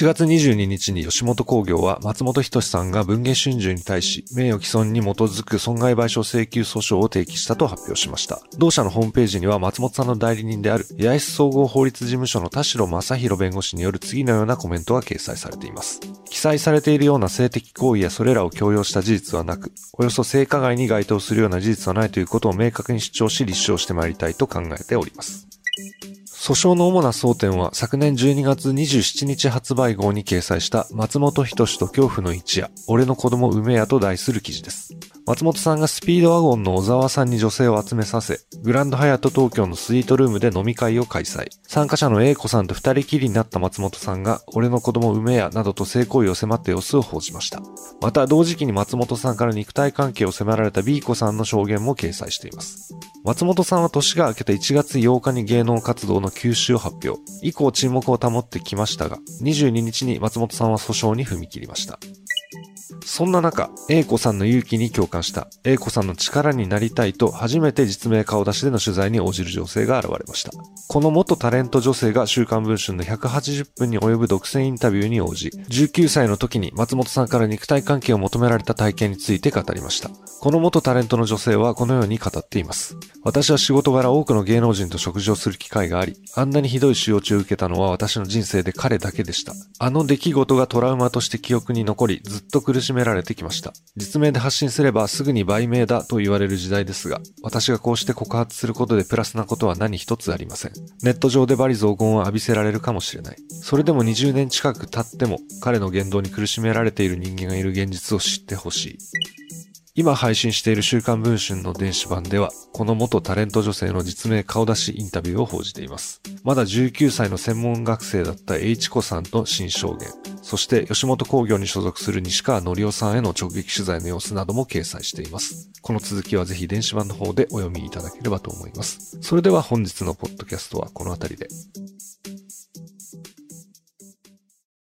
1月22日に吉本興業は松本人志さんが文藝春秋に対し名誉毀損に基づく損害賠償請求訴訟を提起したと発表しました。同社のホームページには松本さんの代理人である八重洲総合法律事務所の田代正宏弁護士による次のようなコメントが掲載されています。記載されているような性的行為やそれらを強要した事実はなく、およそ性加害に該当するような事実はないということを明確に主張し立証してまいりたいと考えております。訴訟の主な争点は昨年12月27日発売号に掲載した松本人志と恐怖の一夜、俺の子供梅屋と題する記事です。松本さんがスピードワゴンの小沢さんに女性を集めさせ、グランドハヤット東京のスイートルームで飲み会を開催。参加者の A 子さんと二人きりになった松本さんが、俺の子供梅屋などと性行為を迫った様子を報じました。また同時期に松本さんから肉体関係を迫られた B 子さんの証言も掲載しています。松本さんは年が明けた1月8日に芸能活動の休止を発表。以降沈黙を保ってきましたが、22日に松本さんは訴訟に踏み切りました。そんな中、A 子さんの勇気に共感した。A 子さんの力になりたいと初めて実名顔出しでの取材に応じる女性が現れました。この元タレント女性が週刊文春の180分に及ぶ独占インタビューに応じ、19歳の時に松本さんから肉体関係を求められた体験について語りました。この元タレントの女性はこのように語っています。私は仕事柄多くの芸能人と食事をする機会があり、あんなにひどい仕打ちを受けたのは私の人生で彼だけでした。あの出来事がトラウマとして記憶に残り、ずっと苦しめられてきました。実名で発信すればすぐに売名だと言われる時代ですが、私がこうして告発することでプラスなことは何一つありません。ネット上で罵詈雑言を浴びせられるかもしれない。それでも20年近く経っても、彼の言動に苦しめられている人間がいる現実を知ってほしい。今配信している週刊文春の電子版では、この元タレント女性の実名顔出しインタビューを報じています。まだ19歳の専門学生だった H 子さんの新証言、そして吉本興業に所属する西川のりおさんへの直撃取材の様子なども掲載しています。この続きはぜひ電子版の方でお読みいただければと思います。それでは本日のポッドキャストはこの辺りで。